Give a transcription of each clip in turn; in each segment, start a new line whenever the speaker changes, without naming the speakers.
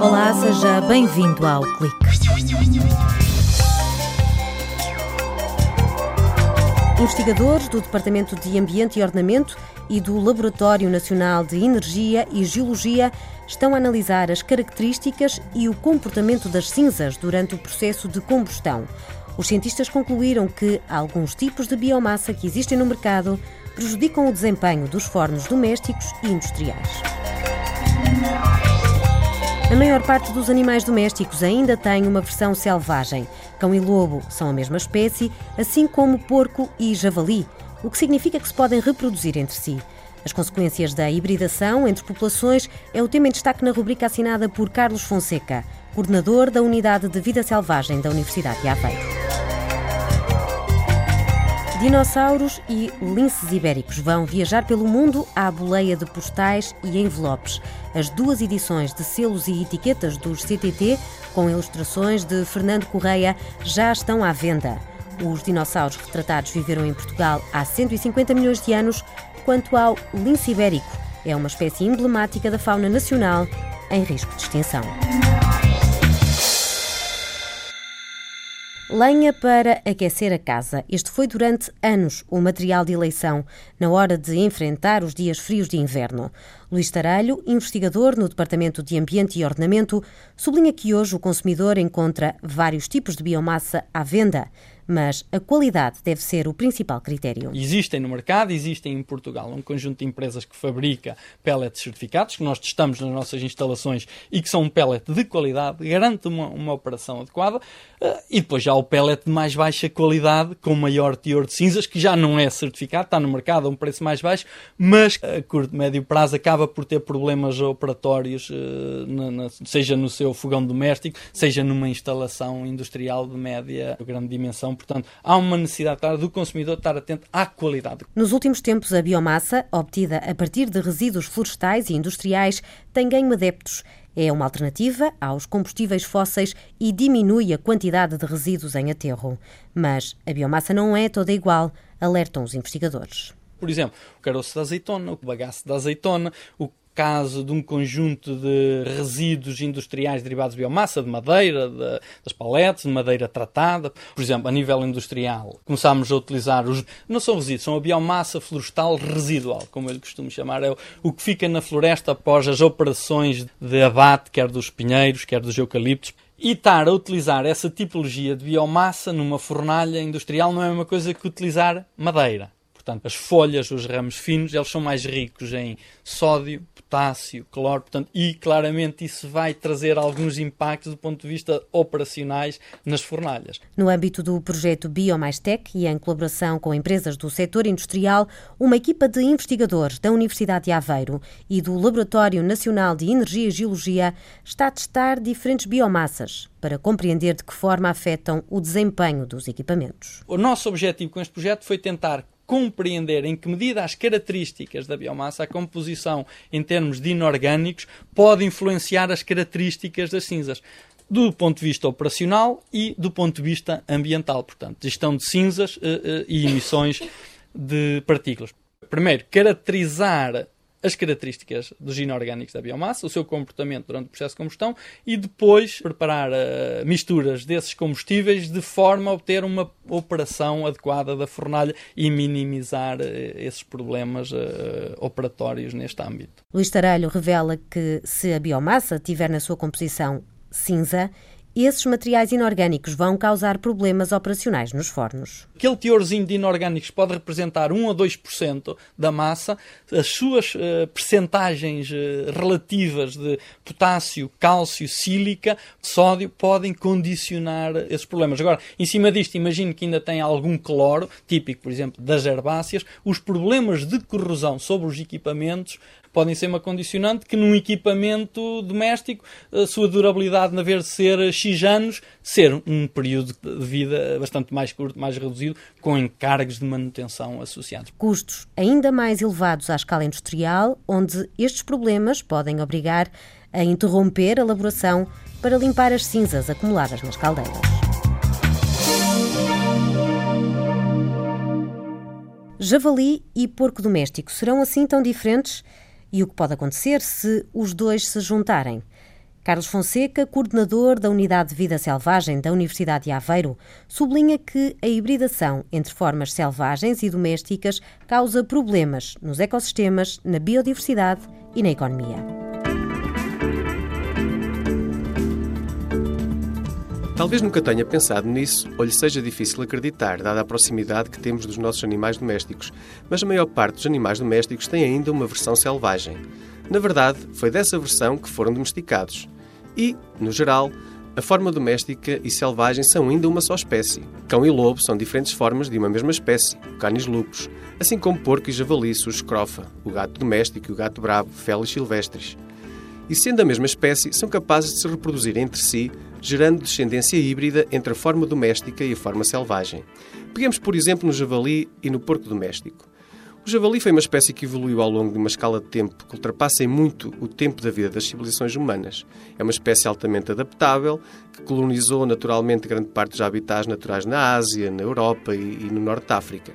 Olá, seja bem-vindo ao Clique. Investigadores do Departamento de Ambiente e Ordenamento e do Laboratório Nacional de Energia e Geologia estão a analisar as características e o comportamento das cinzas durante o processo de combustão. Os cientistas concluíram que alguns tipos de biomassa que existem no mercado prejudicam o desempenho dos fornos domésticos e industriais. A maior parte dos animais domésticos ainda tem uma versão selvagem. Cão e lobo são a mesma espécie, assim como porco e javali, o que significa que se podem reproduzir entre si. As consequências da hibridação entre populações é o tema em destaque na rubrica assinada por Carlos Fonseca, coordenador da Unidade de Vida Selvagem da Universidade de Aveiro. Dinossauros e linces ibéricos vão viajar pelo mundo à boleia de postais e envelopes. As duas edições de selos e etiquetas dos CTT, com ilustrações de Fernando Correia, já estão à venda. Os dinossauros retratados viveram em Portugal há 150 milhões de anos, quanto ao lince ibérico, é uma espécie emblemática da fauna nacional em risco de extinção. Lenha para aquecer a casa. Este foi durante anos o material de eleição na hora de enfrentar os dias frios de inverno. Luís Taralho, investigador no Departamento de Ambiente e Ordenamento, sublinha que hoje o consumidor encontra vários tipos de biomassa à venda mas a qualidade deve ser o principal critério.
Existem no mercado, existem em Portugal um conjunto de empresas que fabrica pellets certificados, que nós testamos nas nossas instalações e que são um pellet de qualidade, garante uma, uma operação adequada, uh, e depois já o pellet de mais baixa qualidade, com maior teor de cinzas, que já não é certificado, está no mercado a um preço mais baixo, mas a curto, médio prazo acaba por ter problemas operatórios, na, seja no seu fogão doméstico, seja numa instalação industrial de média ou grande dimensão Portanto, há uma necessidade do consumidor estar atento à qualidade.
Nos últimos tempos, a biomassa, obtida a partir de resíduos florestais e industriais, tem ganho adeptos. É uma alternativa aos combustíveis fósseis e diminui a quantidade de resíduos em aterro. Mas a biomassa não é toda igual, alertam os investigadores.
Por exemplo, o caroço da azeitona, o bagaço da azeitona, o caso de um conjunto de resíduos industriais derivados de biomassa, de madeira, de, das paletes, de madeira tratada. Por exemplo, a nível industrial, começámos a utilizar os. Não são resíduos, são a biomassa florestal residual, como eu costumo chamar. É o, o que fica na floresta após as operações de abate, quer dos pinheiros, quer dos eucaliptos. E estar a utilizar essa tipologia de biomassa numa fornalha industrial não é uma coisa que utilizar madeira. Portanto, as folhas, os ramos finos, eles são mais ricos em sódio, potássio, cloro, portanto, e claramente isso vai trazer alguns impactos do ponto de vista operacionais nas fornalhas.
No âmbito do projeto BioMaisTech e em colaboração com empresas do setor industrial, uma equipa de investigadores da Universidade de Aveiro e do Laboratório Nacional de Energia e Geologia está a testar diferentes biomassas para compreender de que forma afetam o desempenho dos equipamentos.
O nosso objetivo com este projeto foi tentar compreender em que medida as características da biomassa, a composição em termos de inorgânicos, pode influenciar as características das cinzas do ponto de vista operacional e do ponto de vista ambiental, portanto, gestão de cinzas uh, uh, e emissões de partículas. Primeiro, caracterizar as características dos inorgânicos da biomassa, o seu comportamento durante o processo de combustão e depois preparar uh, misturas desses combustíveis de forma a obter uma operação adequada da fornalha e minimizar uh, esses problemas uh, operatórios neste âmbito.
Luís Taralho revela que se a biomassa tiver na sua composição cinza, esses materiais inorgânicos vão causar problemas operacionais nos fornos.
Aquele teorzinho de inorgânicos pode representar 1 a 2% da massa. As suas uh, percentagens uh, relativas de potássio, cálcio, sílica, sódio podem condicionar esses problemas. Agora, em cima disto, imagino que ainda tem algum cloro, típico, por exemplo, das herbáceas. Os problemas de corrosão sobre os equipamentos podem ser uma condicionante que num equipamento doméstico a sua durabilidade na vez de ser X anos, ser um período de vida bastante mais curto, mais reduzido, com encargos de manutenção associados.
Custos ainda mais elevados à escala industrial, onde estes problemas podem obrigar a interromper a elaboração para limpar as cinzas acumuladas nas caldeiras. Javali e porco doméstico serão assim tão diferentes? e o que pode acontecer se os dois se juntarem. Carlos Fonseca, coordenador da Unidade de Vida Selvagem da Universidade de Aveiro, sublinha que a hibridação entre formas selvagens e domésticas causa problemas nos ecossistemas, na biodiversidade e na economia.
Talvez nunca tenha pensado nisso ou lhe seja difícil acreditar, dada a proximidade que temos dos nossos animais domésticos, mas a maior parte dos animais domésticos tem ainda uma versão selvagem. Na verdade, foi dessa versão que foram domesticados. E, no geral, a forma doméstica e selvagem são ainda uma só espécie. Cão e lobo são diferentes formas de uma mesma espécie, o canis lupus, assim como porco e javali, o escrofa, o gato doméstico e o gato bravo, felis silvestres. E sendo a mesma espécie, são capazes de se reproduzir entre si, gerando descendência híbrida entre a forma doméstica e a forma selvagem. Peguemos, por exemplo, no javali e no porco doméstico. O javali foi uma espécie que evoluiu ao longo de uma escala de tempo que ultrapassa em muito o tempo da vida das civilizações humanas. É uma espécie altamente adaptável, que colonizou naturalmente grande parte dos habitats naturais na Ásia, na Europa e, e no Norte de África.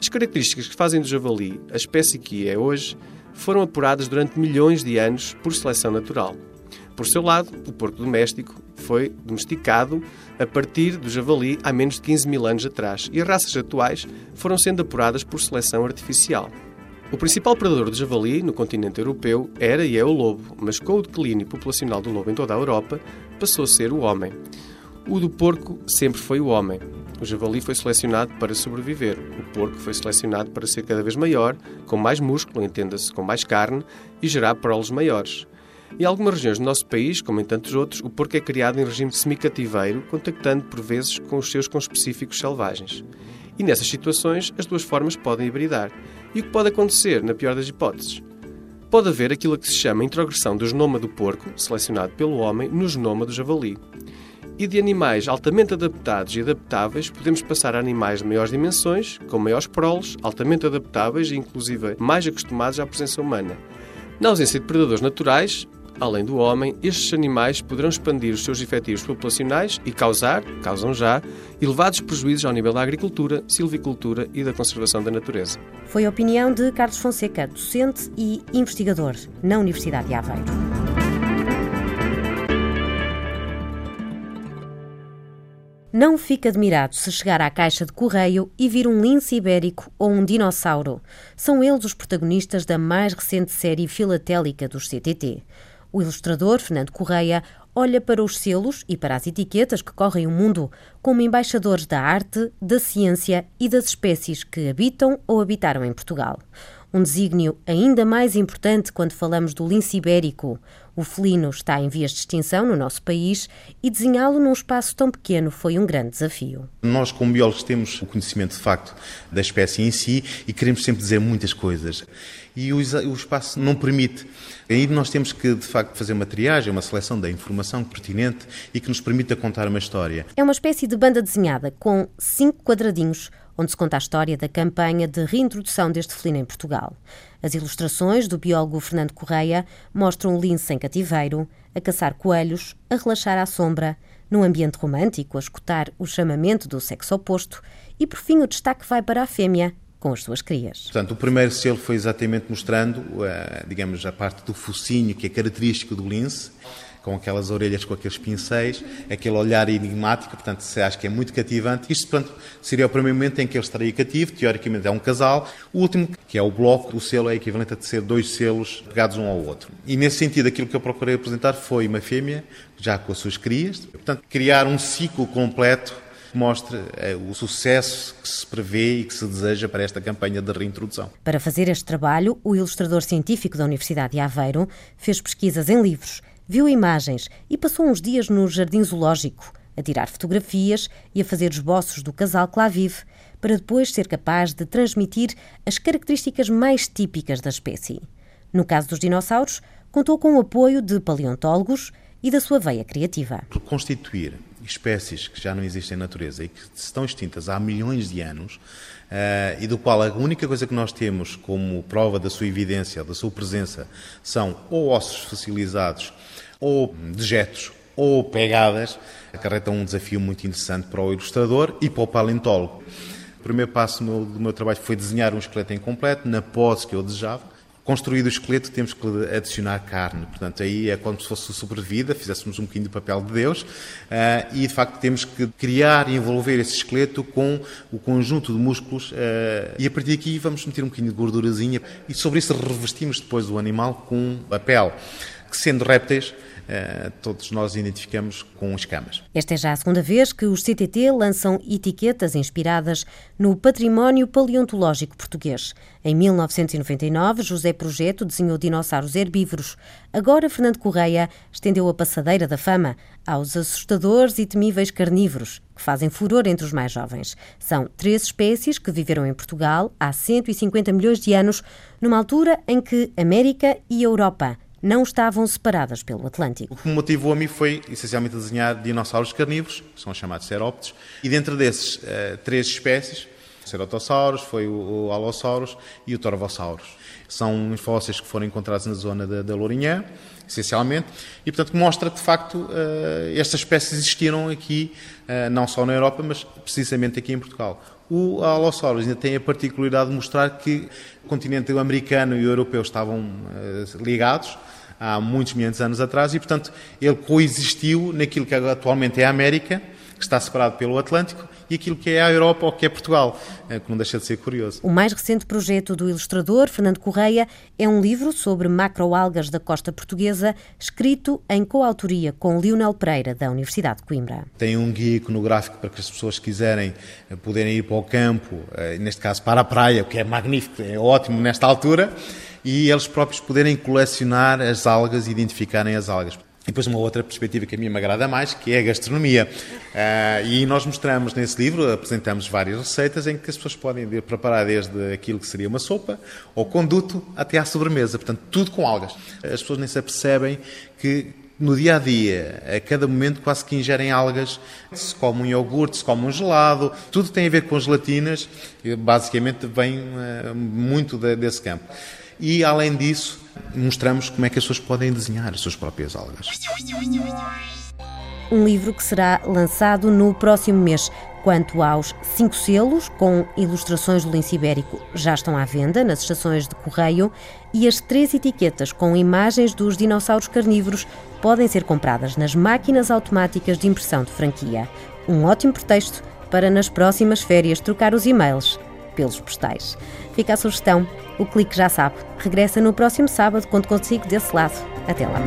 As características que fazem do javali a espécie que é hoje foram apuradas durante milhões de anos por seleção natural. Por seu lado, o porco doméstico foi domesticado a partir do javali há menos de 15 mil anos atrás e as raças atuais foram sendo apuradas por seleção artificial. O principal predador do javali no continente europeu era e é o lobo, mas com o declínio populacional do lobo em toda a Europa, passou a ser o homem. O do porco sempre foi o homem. O javali foi selecionado para sobreviver. O porco foi selecionado para ser cada vez maior, com mais músculo, entenda-se, com mais carne, e gerar proles maiores. Em algumas regiões do nosso país, como em tantos outros, o porco é criado em regime semicativeiro, contactando por vezes com os seus conspecíficos selvagens. E nessas situações, as duas formas podem hibridar. E o que pode acontecer, na pior das hipóteses? Pode haver aquilo que se chama introgressão do genoma do porco, selecionado pelo homem, no genoma do javali. E de animais altamente adaptados e adaptáveis, podemos passar a animais de maiores dimensões, com maiores proles, altamente adaptáveis e, inclusive, mais acostumados à presença humana. Na ausência de predadores naturais, além do homem, estes animais poderão expandir os seus efetivos populacionais e causar, causam já, elevados prejuízos ao nível da agricultura, silvicultura e da conservação da natureza.
Foi a opinião de Carlos Fonseca, docente e investigador na Universidade de Aveiro. Não fique admirado se chegar à caixa de correio e vir um lince ibérico ou um dinossauro. São eles os protagonistas da mais recente série filatélica dos CTT. O ilustrador, Fernando Correia, olha para os selos e para as etiquetas que correm o mundo como embaixadores da arte, da ciência e das espécies que habitam ou habitaram em Portugal. Um desígnio ainda mais importante quando falamos do lince ibérico. O felino está em vias de extinção no nosso país e desenhá-lo num espaço tão pequeno foi um grande desafio.
Nós, como biólogos, temos o conhecimento de facto da espécie em si e queremos sempre dizer muitas coisas. E o, o espaço não permite. Aí nós temos que, de facto, fazer uma triagem, uma seleção da informação pertinente e que nos permita contar uma história.
É uma espécie de banda desenhada com cinco quadradinhos onde se conta a história da campanha de reintrodução deste felino em Portugal. As ilustrações do biólogo Fernando Correia mostram o lince em cativeiro, a caçar coelhos, a relaxar à sombra, num ambiente romântico, a escutar o chamamento do sexo oposto e, por fim, o destaque vai para a fêmea, com as suas crias.
Portanto, o primeiro selo foi exatamente mostrando, eh, digamos, a parte do focinho que é característico do lince, com aquelas orelhas com aqueles pincéis, aquele olhar enigmático, portanto, se acha que é muito cativante. Isto, portanto, seria o primeiro momento em que ele estaria cativo, teoricamente é um casal. O último, que é o bloco, o selo é equivalente a ser dois selos pegados um ao outro. E nesse sentido, aquilo que eu procurei apresentar foi uma fêmea, já com as suas crias, portanto, criar um ciclo completo mostre eh, o sucesso que se prevê e que se deseja para esta campanha de reintrodução.
Para fazer este trabalho, o ilustrador científico da Universidade de Aveiro fez pesquisas em livros viu imagens e passou uns dias no jardim zoológico, a tirar fotografias e a fazer esboços do casal que lá vive, para depois ser capaz de transmitir as características mais típicas da espécie. No caso dos dinossauros, contou com o apoio de paleontólogos e da sua veia criativa.
Por constituir espécies que já não existem na natureza e que estão extintas há milhões de anos, uh, e do qual a única coisa que nós temos como prova da sua evidência, da sua presença, são ou ossos fossilizados, ou dejetos, ou pegadas, acarreta um desafio muito interessante para o ilustrador e para o paleontólogo. O primeiro passo do meu, do meu trabalho foi desenhar um esqueleto incompleto, na pose que eu desejava, construído o esqueleto, temos que adicionar carne. Portanto, aí é como se fosse sobrevida, fizéssemos um bocadinho do papel de Deus, uh, e de facto temos que criar e envolver esse esqueleto com o conjunto de músculos, uh, e a partir daqui vamos meter um bocadinho de gordurazinha, e sobre isso revestimos depois o animal com a pele, que sendo répteis, todos nós identificamos com escamas.
Esta é já a segunda vez que os CTT lançam etiquetas inspiradas no património paleontológico português. Em 1999, José Projeto desenhou dinossauros herbívoros. Agora, Fernando Correia estendeu a passadeira da fama aos assustadores e temíveis carnívoros, que fazem furor entre os mais jovens. São três espécies que viveram em Portugal há 150 milhões de anos, numa altura em que América e Europa não estavam separadas pelo Atlântico.
O que me motivou a mim foi essencialmente desenhar dinossauros carnívoros, que são chamados serópteros, e dentro desses, uh, três espécies, o Ceratosaurus, foi o, o Allosaurus e o Torvosaurus. São fósseis que foram encontrados na zona da, da Lourinhã, essencialmente, e portanto mostra que de facto uh, estas espécies existiram aqui, uh, não só na Europa, mas precisamente aqui em Portugal. O Allosaurus ainda tem a particularidade de mostrar que o continente americano e o europeu estavam uh, ligados, há muitos milhares de anos atrás e, portanto, ele coexistiu naquilo que atualmente é a América, que está separado pelo Atlântico, e aquilo que é a Europa ou que é Portugal, eh, que não deixa de ser curioso.
O mais recente projeto do ilustrador, Fernando Correia, é um livro sobre macroalgas da costa portuguesa, escrito em coautoria com Lionel Pereira, da Universidade de Coimbra.
Tem um guia iconográfico para que as pessoas quiserem eh, poderem ir para o campo, eh, neste caso para a praia, o que é magnífico, é ótimo nesta altura e eles próprios poderem colecionar as algas e identificarem as algas. E depois uma outra perspectiva que a mim me agrada mais, que é a gastronomia. Uh, e nós mostramos nesse livro, apresentamos várias receitas em que as pessoas podem preparar desde aquilo que seria uma sopa, ou conduto, até à sobremesa. Portanto, tudo com algas. As pessoas nem se apercebem que no dia a dia, a cada momento, quase que ingerem algas. Se come um iogurte, se come um gelado, tudo tem a ver com gelatinas, basicamente vem uh, muito de, desse campo. E, além disso, mostramos como é que as pessoas podem desenhar as suas próprias algas.
Um livro que será lançado no próximo mês. Quanto aos cinco selos, com ilustrações do lince ibérico, já estão à venda nas estações de correio e as três etiquetas com imagens dos dinossauros carnívoros podem ser compradas nas máquinas automáticas de impressão de franquia. Um ótimo pretexto para nas próximas férias trocar os e-mails pelos postais. Fica a sugestão, o clique já sabe. Regressa no próximo sábado quando consigo desse lado. Até lá.